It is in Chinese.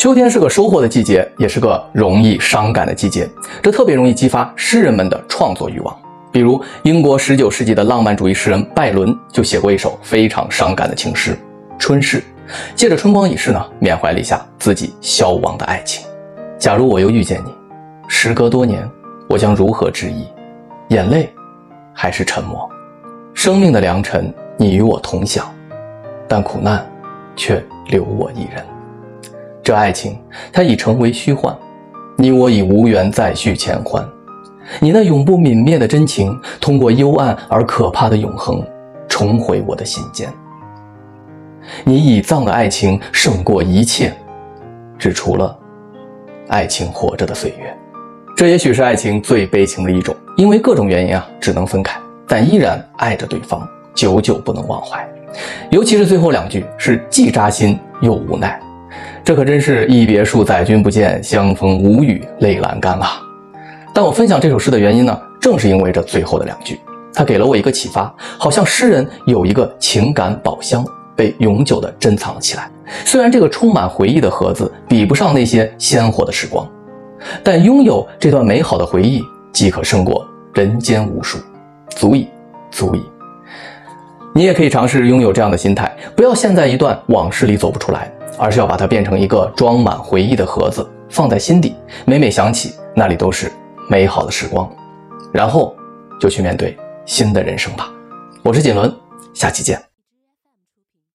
秋天是个收获的季节，也是个容易伤感的季节，这特别容易激发诗人们的创作欲望。比如，英国19世纪的浪漫主义诗人拜伦就写过一首非常伤感的情诗《春逝》，借着春光已逝呢，缅怀了一下自己消亡的爱情。假如我又遇见你，时隔多年，我将如何致意？眼泪，还是沉默？生命的良辰，你与我同享，但苦难，却留我一人。这爱情，它已成为虚幻，你我已无缘再续前欢。你那永不泯灭的真情，通过幽暗而可怕的永恒，重回我的心间。你已葬的爱情胜过一切，只除了爱情活着的岁月。这也许是爱情最悲情的一种，因为各种原因啊，只能分开，但依然爱着对方，久久不能忘怀。尤其是最后两句，是既扎心又无奈。这可真是一别数载君不见，相逢无语泪阑干啊！但我分享这首诗的原因呢，正是因为这最后的两句，它给了我一个启发，好像诗人有一个情感宝箱被永久的珍藏了起来。虽然这个充满回忆的盒子比不上那些鲜活的时光，但拥有这段美好的回忆，即可胜过人间无数，足矣，足矣。你也可以尝试拥有这样的心态，不要陷在一段往事里走不出来。而是要把它变成一个装满回忆的盒子，放在心底，每每想起，那里都是美好的时光。然后就去面对新的人生吧。我是锦纶，下期见。